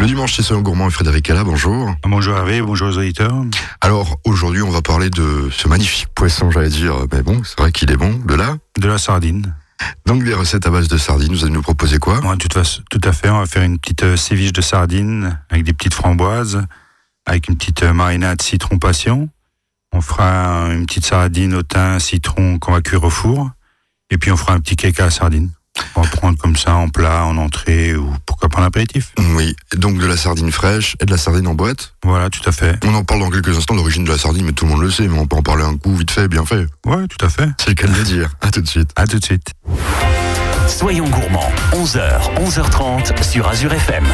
Le dimanche, c'est Soyon Gourmand et Frédéric Cala, bonjour. Bonjour Hervé, bonjour aux auditeurs. Alors, aujourd'hui, on va parler de ce magnifique poisson, j'allais dire. Mais bon, c'est vrai qu'il est bon, de là. De la sardine. Donc, des recettes à base de sardines, vous allez nous proposer quoi? Ouais, tout, à, tout à fait, on va faire une petite euh, séviche de sardines avec des petites framboises, avec une petite euh, marinade citron passion. On fera une petite sardine au thym citron qu'on va cuire au four. Et puis on fera un petit cake à la sardine. On va prendre comme ça en plat, en entrée ou pourquoi pas en apéritif. Oui, donc de la sardine fraîche et de la sardine en boîte. Voilà, tout à fait. On en parle dans quelques instants, l'origine de la sardine, mais tout le monde le sait, mais on peut en parler un coup, vite fait, bien fait. Ouais, tout à fait. C'est le cas de le dire. À tout de suite. À tout de suite. Soyons gourmands, 11h, 11h30 sur Azure FM.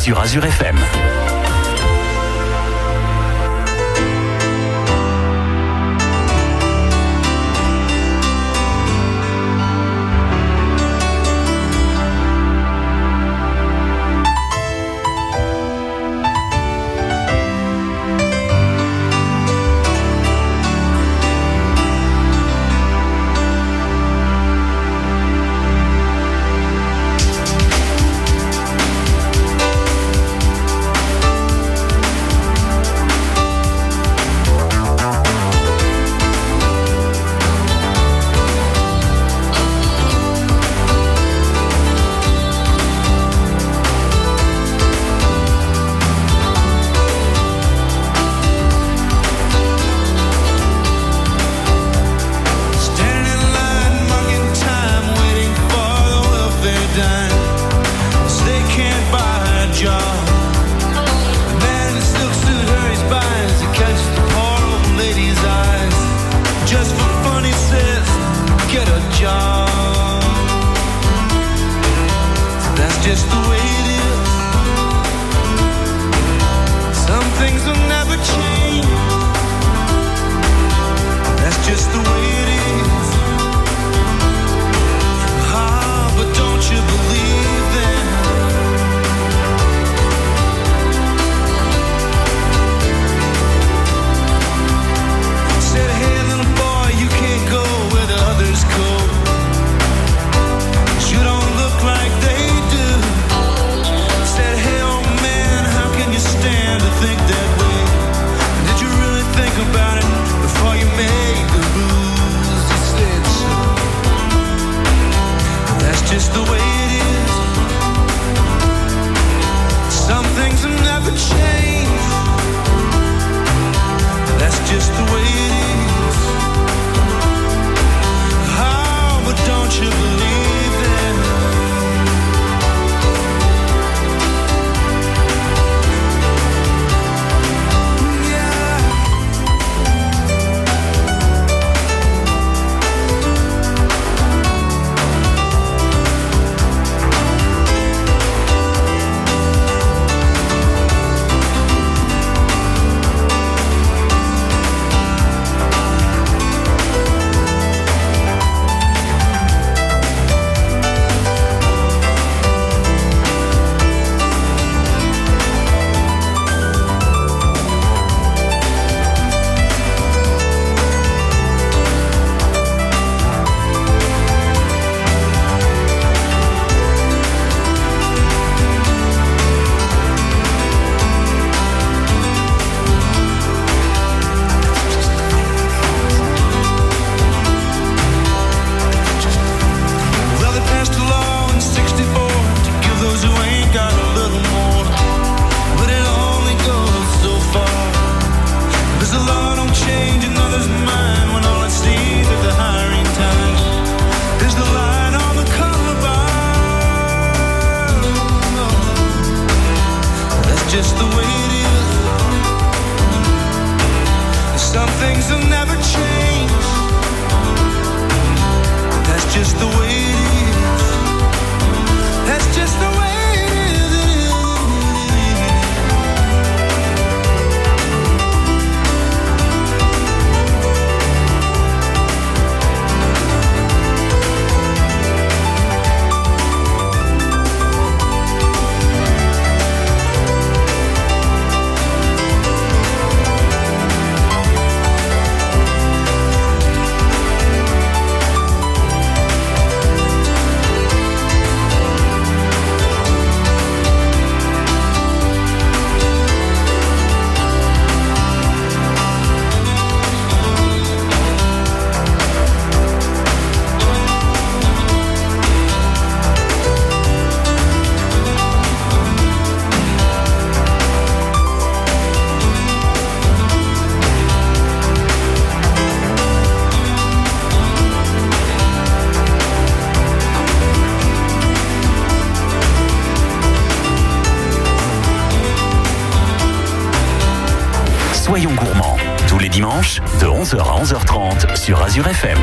Sur Azure FM. Just the way dimanches, de 11h à 11h30 sur Azure FM.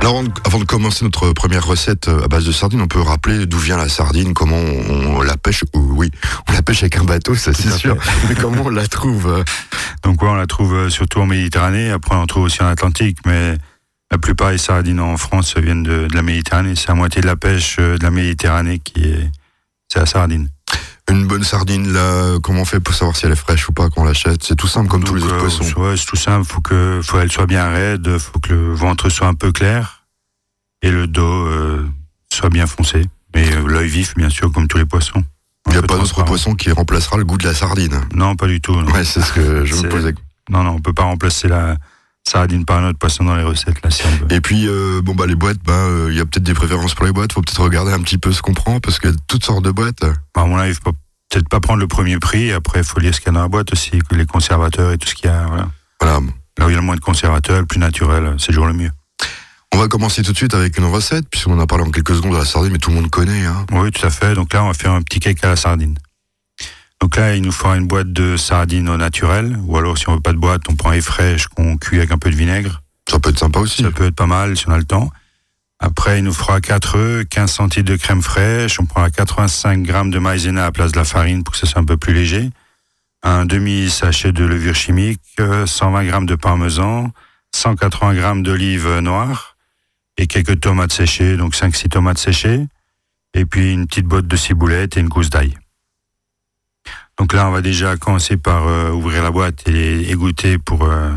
Alors, avant de- commencer notre première recette euh, à base de sardines, on peut rappeler d'où vient la sardine, comment on, la pêche. ou- Oui, on la pêche avec un bateau, ça c'est sûr. Mais comment on la trouve euh, Donc ouais, on la trouve euh, surtout en Méditerranée, après on en trouve aussi en Atlantique, mais la plupart des sardines en France viennent de, de la Méditerranée. C'est à moitié de la pêche de la Méditerranée qui est... C'est la sardine. Une bonne sardine, là, comment on fait pour savoir si elle est fraîche ou pas quand on l'achète? C'est tout simple comme tous les autres euh, poissons. ouais, c'est tout simple, faut que faut qu'elle soit bien raide, faut que le ventre soit un peu clair et le dos euh, soit bien foncé. Mais euh, l'œil vif, bien sûr, comme tous les poissons. Il n'y a pas d'autre poisson qui remplacera le goût de la sardine. Non, pas du tout. non. Ouais, c'est ce que je me posais. Non, non, on peut pas remplacer la sardine par un autre poisson dans les recettes, là, si on veut. Et puis, euh, bon, bah, les boîtes, bah, euh, il y a peut-être des préférences pour les boîtes. Faut peut-être regarder un petit peu ce qu'on prend parce qu'il y a toutes sortes de boîtes. Bah, à mon avis, faut peut-être pas prendre le premier prix, après, il faut lire ce qu'il y a dans la boîte aussi, les conservateurs et tout ce qu'il y a. Voilà. Voilà. Là où il y a le moins de conservateurs, le plus naturel, c'est toujours le mieux. On va commencer tout de suite avec une recette, puisqu'on en a parlé en quelques secondes de la sardine, mais tout le monde connaît. Hein. Oui, tout à fait. Donc là, on va faire un petit cake à la sardine. Donc là, il nous faudra une boîte de sardines au naturel, ou alors si on veut pas de boîte, on prend les fraîches qu'on cuit avec un peu de vinaigre. Ça peut être sympa aussi. Ça peut être pas mal si on a le temps. Après, il nous fera 4 œufs, 15 centilitres de crème fraîche. On prendra 85 grammes de maïzena à la place de la farine pour que ça soit un peu plus léger. Un demi-sachet de levure chimique, euh, 120 grammes de parmesan, 180 grammes d'olive noire et quelques tomates séchées, donc 5-6 tomates séchées. Et puis une petite botte de ciboulette et une gousse d'ail. Donc là, on va déjà commencer par euh, ouvrir la boîte et égoutter pour euh,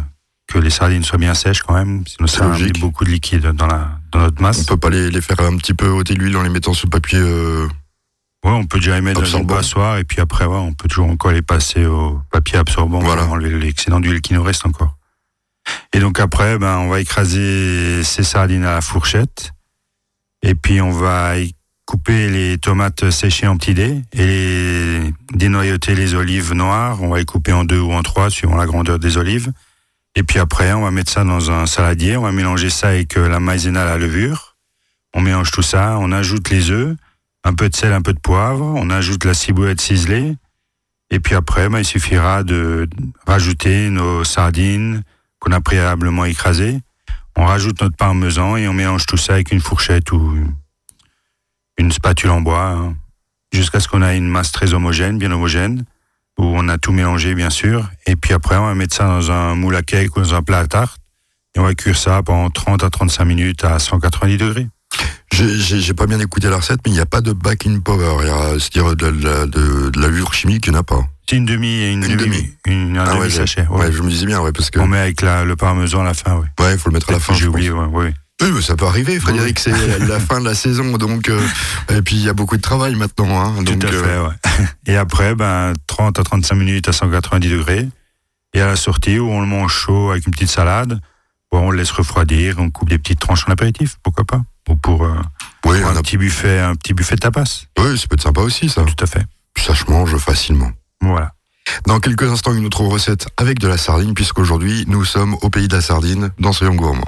que les sardines soient bien sèches quand même. Sinon, ça met beaucoup de liquide dans, la, dans notre masse. On peut pas les, les faire un petit peu ôter l'huile en les mettant sous le papier. euh, Ouais, on peut déjà les mettre dans une Absorbant. passoire et puis après, ouais, on peut toujours encore les passer au papier absorbant Voilà. pour enlever l'excédent d'huile qui nous reste encore. Et donc après, ben, on va écraser ces sardines à la fourchette et puis on va couper les tomates séchées en petits dés et les dénoyauter les olives noires. On va les couper en deux ou en trois suivant la grandeur des olives. Et puis après, on va mettre ça dans un saladier. On va mélanger ça avec euh, la maïzena, la levure. On mélange tout ça. On ajoute les œufs un peu de sel, un peu de poivre, on ajoute la ciboulette ciselée, et puis après, ben, il suffira de rajouter nos sardines qu'on a préalablement écrasées. On rajoute notre parmesan et on mélange tout ça avec une fourchette ou une spatule en bois, hein, jusqu'à ce qu'on ait une masse très homogène, bien homogène, où on a tout mélangé, bien sûr. Et puis après, on va mettre ça dans un moule à cake ou dans un plat à tarte, et on va cuire ça pendant 30 à 35 minutes à 190 degrés. J'ai pas bien écouté la recette, mais il n'y a pas de baking power. Il y a- C'est-à-dire de, la- de, de la levure chimique, il n'y en a pas. C'est une demi et une, Une demi, demi. une, un Ah ouais, demi j'ai- sachet. ouais, je me disais bien, ouais, parce que On met avec la, le parmesan à la fin, oui. ouais, il faut le mettre à la fin. J'ai oublié, ouais, ouais. Oui, mais ça peut arriver, Frédéric. C'est la, fin de la saison, donc euh, et puis il y a beaucoup de travail maintenant, hein, donc Tout à euh, fait, ouais. Et après, ben, 30 à 35 minutes à 190 degrés. Et à la sortie, où on le mange chaud avec une petite salade, bon, on le laisse refroidir, on coupe des petites tranches en apéritif, pourquoi pas Ou pour, euh, oui, pour on un petit buffet, un petit buffet de tapas. oui, ça peut être sympa aussi, ça. Tout à fait. Ça se mange facilement. Voilà. Dans quelques instants, une autre recette avec de la sardine, puisqu'aujourd'hui nous sommes au pays de la sardine, dans Soyons Gourmands.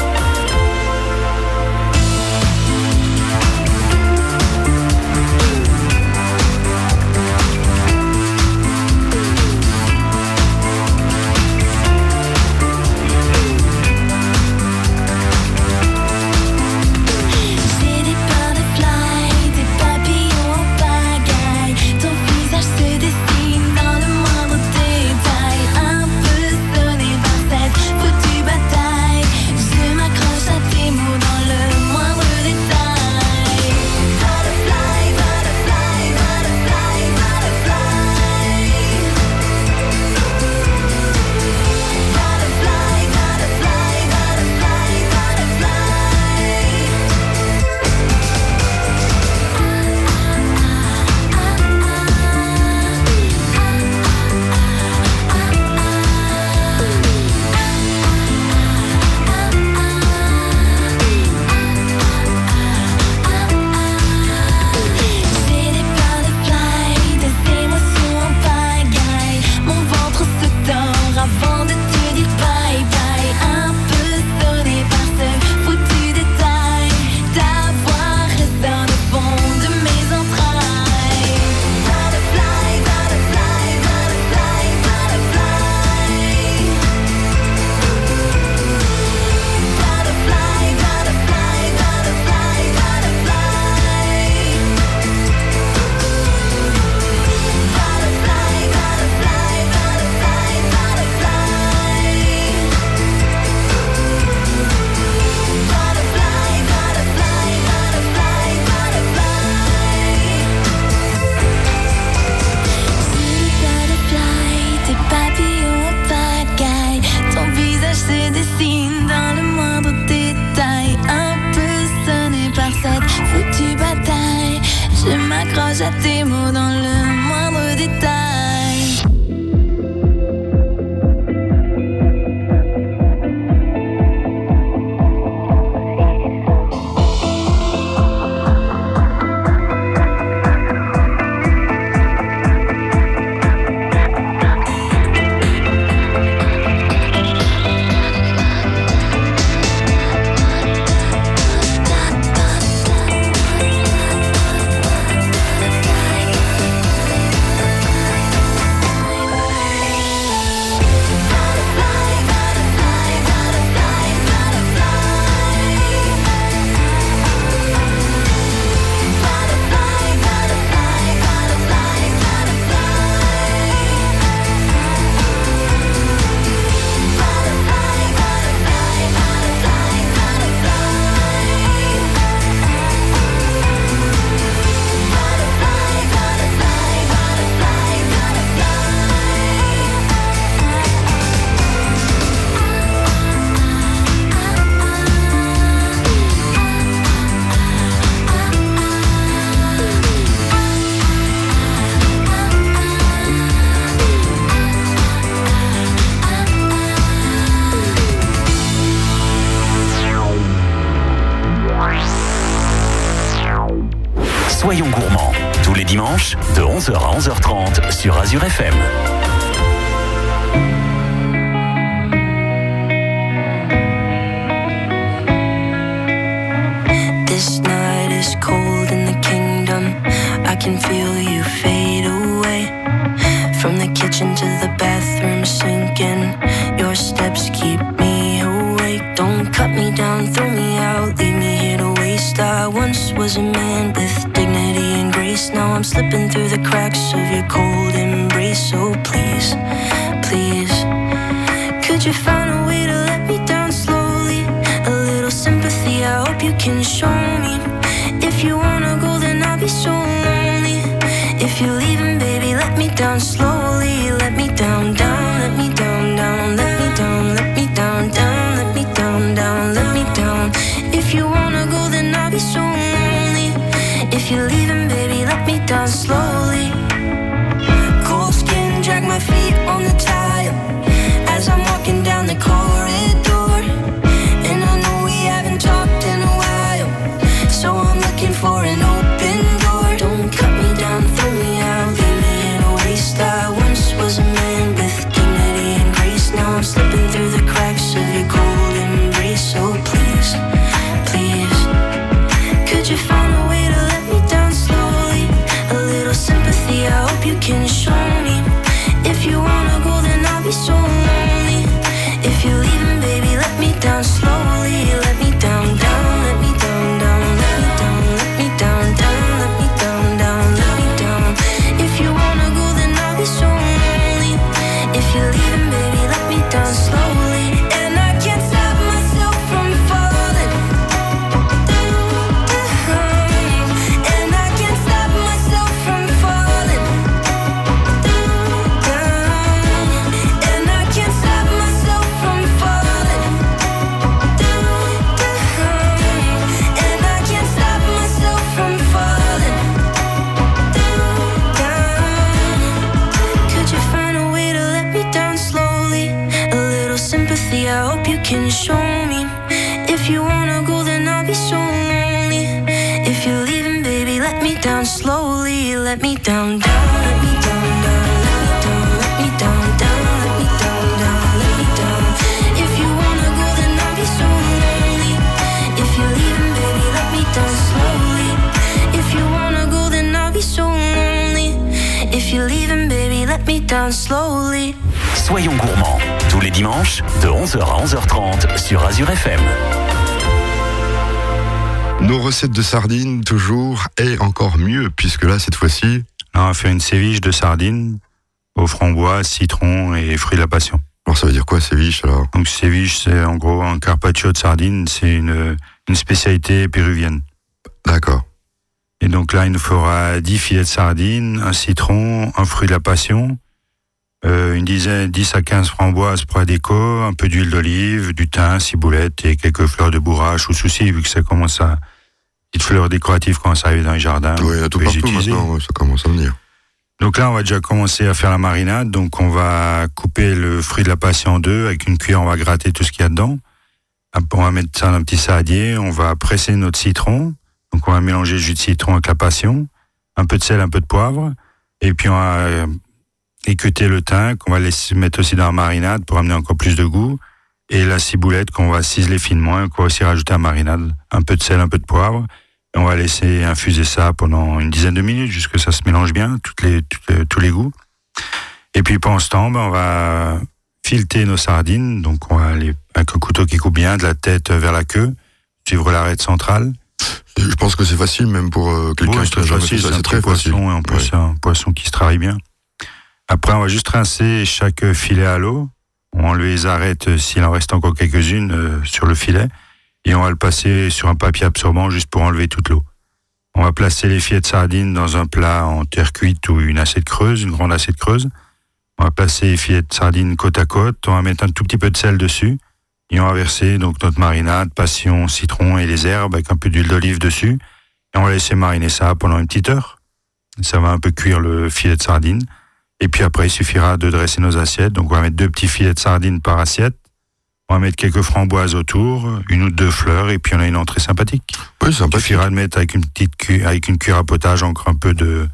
grâce à tes mots dans le sur Azure FM. This night is cold in the kingdom. I can feel you fade away. From the kitchen to the bathroom sinking. Your steps keep me awake. Don't cut me down, throw me out, leave me here to waste. I once was a man with I'm slipping through the cracks of your cold embrace. So please, please, could you find a way to let me down slowly? A little sympathy, I hope you can show me. If you wanna go, then I'll be so lonely. If you're leaving, baby, let me down slowly. Let me down, down, let me down, down, let me down, let me down, down, let me down, down, let me down. If you wanna go, then I'll be so lonely. If you're leaving, I hope you can show me. If you wanna go, then I'll be so lonely. If you're leaving, baby, let me down slowly. Let me down, down, let me down, down, let me down, down, let me down, down. If you wanna go, then I'll be so lonely. If you're leaving, baby, let me down slowly. If you wanna go, then I'll be so lonely. If you're leaving, baby, let me down slowly. Soyons gourmands, tous les dimanches de 11h à 11h30 sur Azure FM. Nos recettes de sardines, toujours, et encore mieux, puisque là, cette fois-ci, Là, on va faire une séviche de sardines aux framboises, citron et fruits de la passion. alors ça veut dire quoi, séviche, alors? Donc séviche, c'est en gros un carpaccio de sardines, c'est une, une spécialité péruvienne. D'accord. Et donc là, il nous faudra 10 filets de sardines, un citron, un fruit de la passion, euh, une dizaine, 10 à 15 framboises pour la déco, un peu d'huile d'olive, du thym, ciboulette et quelques fleurs de bourrache ou souci, vu que ça commence à, petites fleurs décoratives commencent à arriver dans les jardins. Oui, il y a tout partout maintenant, ça commence à venir. Donc là, on va déjà commencer à faire la marinade. Donc on va couper le fruit de la passion en deux. Avec une cuillère, on va gratter tout ce qu'il y a dedans. On va mettre ça dans un petit saladier. On va presser notre citron. Donc on va mélanger le jus de citron avec la passion. Un peu de sel, un peu de poivre. Et puis on va équeuter le thym qu'on va laisser mettre aussi dans la marinade pour amener encore plus de goût. Et la ciboulette qu'on va ciseler finement et qu'on va aussi rajouter à la marinade. Un peu de sel, un peu de poivre. Et on va laisser infuser ça pendant une dizaine de minutes jusqu'à ce que ça se mélange bien, toutes les, toutes les- tous les goûts. Et puis pendant ce temps, ben, on va fileter nos sardines. Donc on va aller avec un couteau qui coupe bien de la tête vers la queue, suivre l'arête centrale. Je pense que c'est facile, même pour euh, quelqu'un qui n'a jamais facile, fait ça, c'est très facile. poisson et en plus Ouais. un poisson qui se travaille bien. Après, on va juste rincer chaque filet à l'eau. On les euh, s'il en reste encore quelques-unes euh, sur le filet. Et on va le passer sur un papier absorbant juste pour enlever toute l'eau. On va placer les filets de sardines dans un plat en terre cuite ou une assiette creuse, une grande assiette creuse. On va placer les filets de sardines côte à côte. On va mettre un tout petit peu de sel dessus. Et on va verser donc notre marinade, passion, citron et les herbes avec un peu d'huile d'olive dessus. Et on va laisser mariner ça pendant une petite heure. Ça va un peu cuire le filet de sardine. Et puis après, il suffira de dresser nos assiettes. Donc on va mettre deux petits filets de sardines par assiette. On va mettre quelques framboises autour, une ou deux fleurs, et puis on a une entrée sympathique. Oui, Il sympa. suffira de mettre avec une petite cu- avec une cuillère à potage encore un peu de,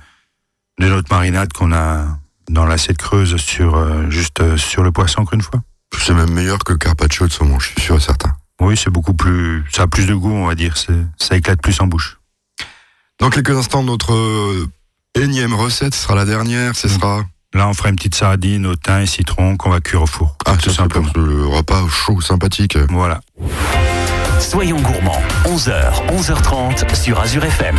de notre marinade qu'on a dans l'assiette creuse sur, euh, juste euh, sur le poisson encore une fois. C'est même meilleur que le carpaccio de saumon, je suis sûr et certain. Oui, c'est beaucoup plus, ça a plus de goût, on va dire. Ça éclate plus en bouche. Dans quelques instants, notre euh, énième recette ce sera la dernière. Ce sera. Là, on fera une petite sardine au thym et citron qu'on va cuire au four. Ah, tout simplement. simplement. Le repas chaud, sympathique. Voilà. Soyons gourmands, 11h, 11h30 sur Azure FM.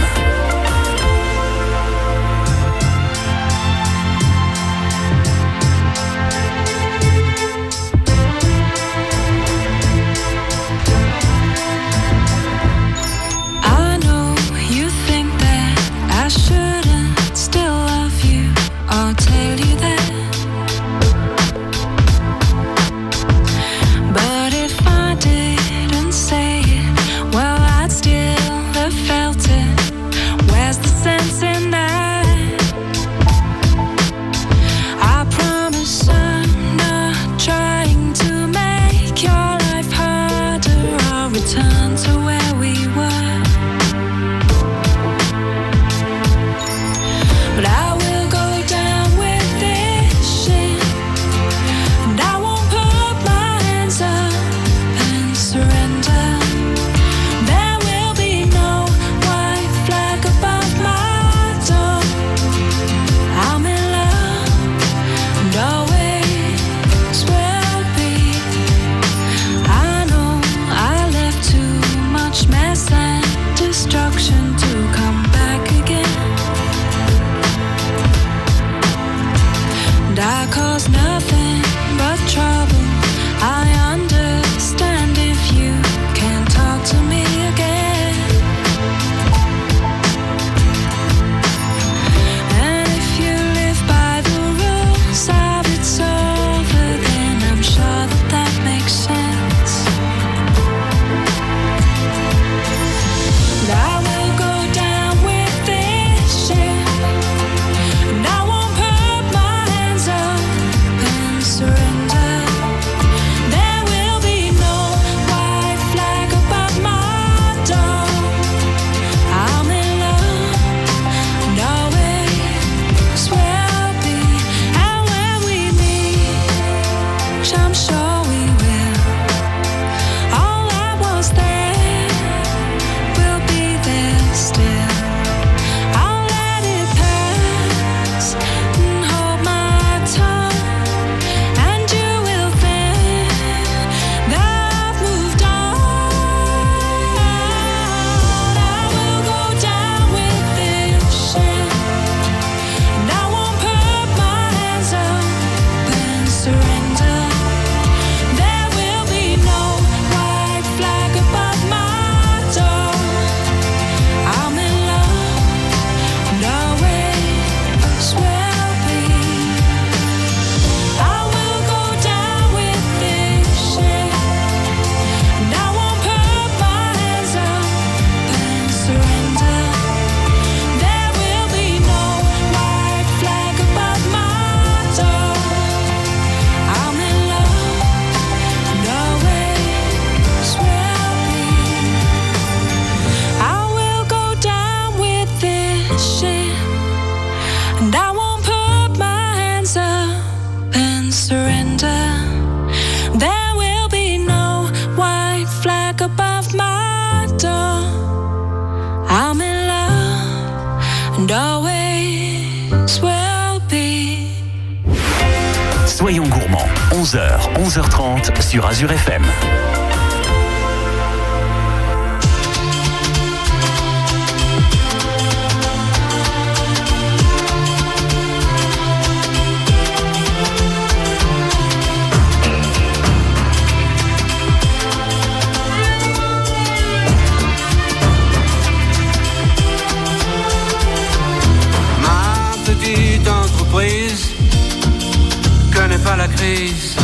grise,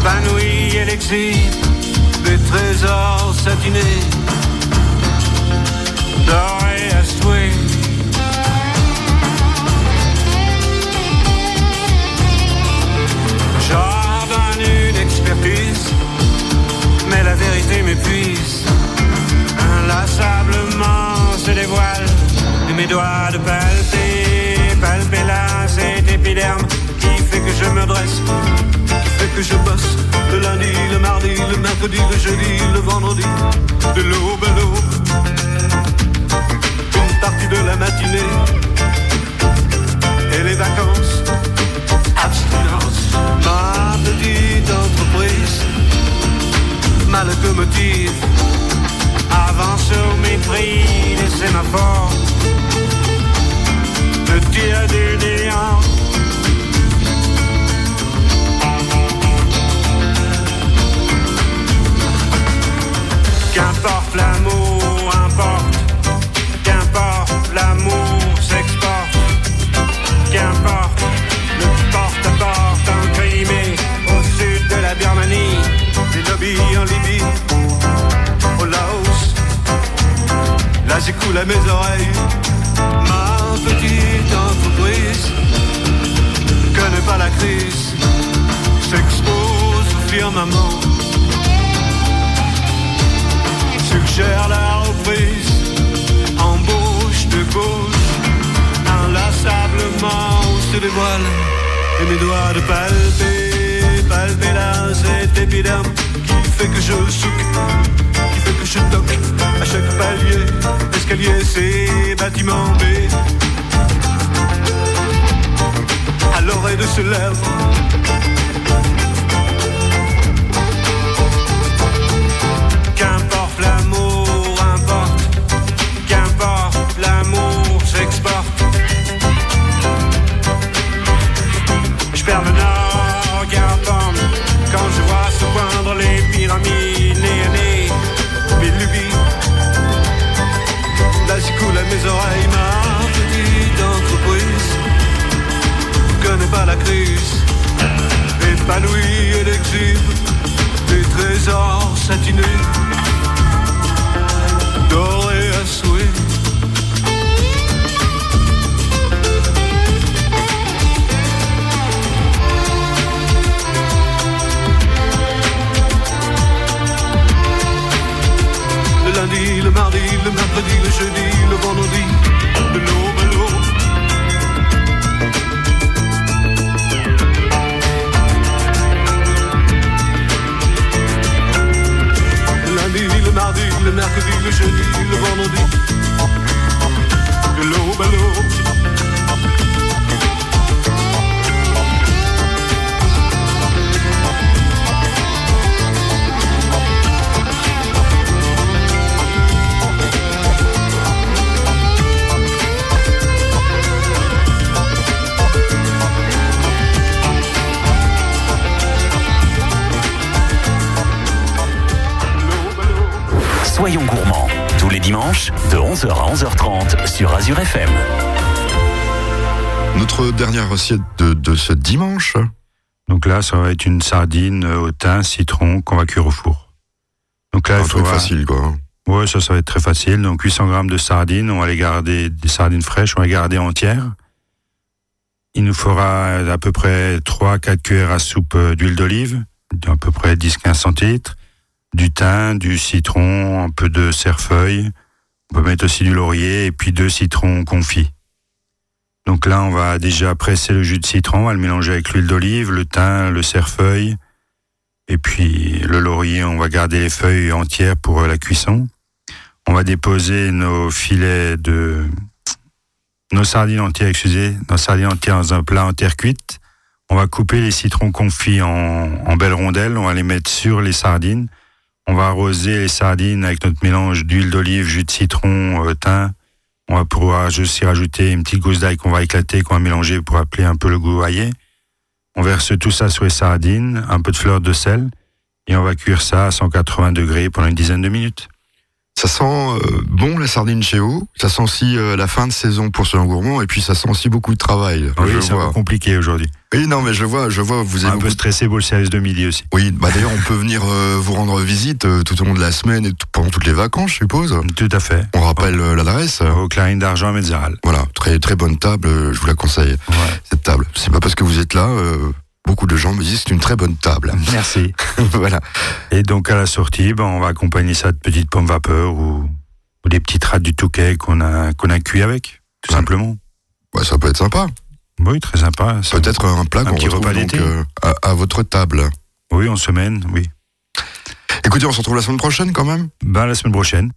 épanouie, elle exhibe des trésors satinés, dorés à souhait. Jardin une expertise, mais la vérité m'épuise. Inlassablement se dévoile de mes doigts de palper. Je me dresse, qui fait que je bosse le lundi, le mardi, le mercredi, le jeudi, le vendredi, de l'aube à l'aube. Une partie de la matinée et les vacances, abstinence, ma petite entreprise, ma locomotive avance au mépris des sémaphores, le tir Là j'écoule à mes oreilles. Ma petite entreprise, connaît pas la crise, s'expose au firmament. Suggère la reprise, embauche de gauche, inlassablement se dévoile, et mes doigts de palper, palper là cet épiderme fait que je souque, qui fait que je toque à chaque palier, escalier, c'est bâtiment B. À l'oreille de ce lèvre épanouie et l'exhibe des trésors satinés, 11h à 11h30 sur Azure FM. Notre dernière recette de, de ce dimanche, Donc là, ça va être une sardine au thym, citron qu'on va cuire au four. Donc là, un il truc faudra... facile quoi. hein. Ouais, ça, ça va être très facile. Donc 800 grammes de sardines, on va les garder, des sardines fraîches, on va les garder entières. Il nous fera à peu près 3-4 cuillères à soupe euh, d'huile d'olive, à peu près 10-15 centilitres, du thym, du citron, un peu de cerfeuil. On peut mettre aussi du laurier et puis deux citrons confits. Donc là, on va déjà presser le jus de citron, on va le mélanger avec l'huile d'olive, le thym, le cerfeuil, et puis le laurier, on va garder les feuilles entières pour euh, la cuisson. On va déposer nos filets de nos sardines entières, excusez, nos sardines entières dans un plat en terre cuite. On va couper les citrons confits en, en belles rondelles. On va les mettre sur les sardines. On va arroser les sardines avec notre mélange d'huile d'olive, jus de citron, euh, thym. On va pouvoir aussi rajouter une petite gousse d'ail qu'on va éclater, qu'on va mélanger pour appeler un peu le goût aillé. On verse tout ça sur les sardines, un peu de fleur de sel, et on va cuire ça à 180 degrés pendant une dizaine de minutes. Ça sent euh, bon la sardine chez vous. Ça sent aussi euh, la fin de saison pour ce gourmand et puis ça sent aussi beaucoup de travail. Oui, c'est un peu compliqué aujourd'hui. Oui, non, mais je vois, je vois, vous Un avez peu stressé pour le service de midi aussi. Oui, bah d'ailleurs, on peut venir euh, vous rendre visite euh, tout au long de la semaine et tout- pendant toutes les vacances, je suppose. Tout à fait. On rappelle euh, l'adresse. Au Clarine d'Argent à Metzeral. Voilà, très très bonne table, euh, je vous la conseille. Ouais. Cette table, c'est pas parce que vous êtes là, euh, beaucoup de gens me disent que c'est une très bonne table. Merci. voilà. Et donc à la sortie, ben, on va accompagner ça de petites pommes vapeur ou, ou des petites rats du Touquet qu'on a, qu'on a cuit avec. tout simplement. Ouais, ça peut être sympa. Oui, très sympa. Peut-être un plat qu'on retrouve repas donc, euh, à, à votre table. Oui, en semaine, oui. Écoutez, on se retrouve la semaine prochaine quand même? Ben, la semaine prochaine.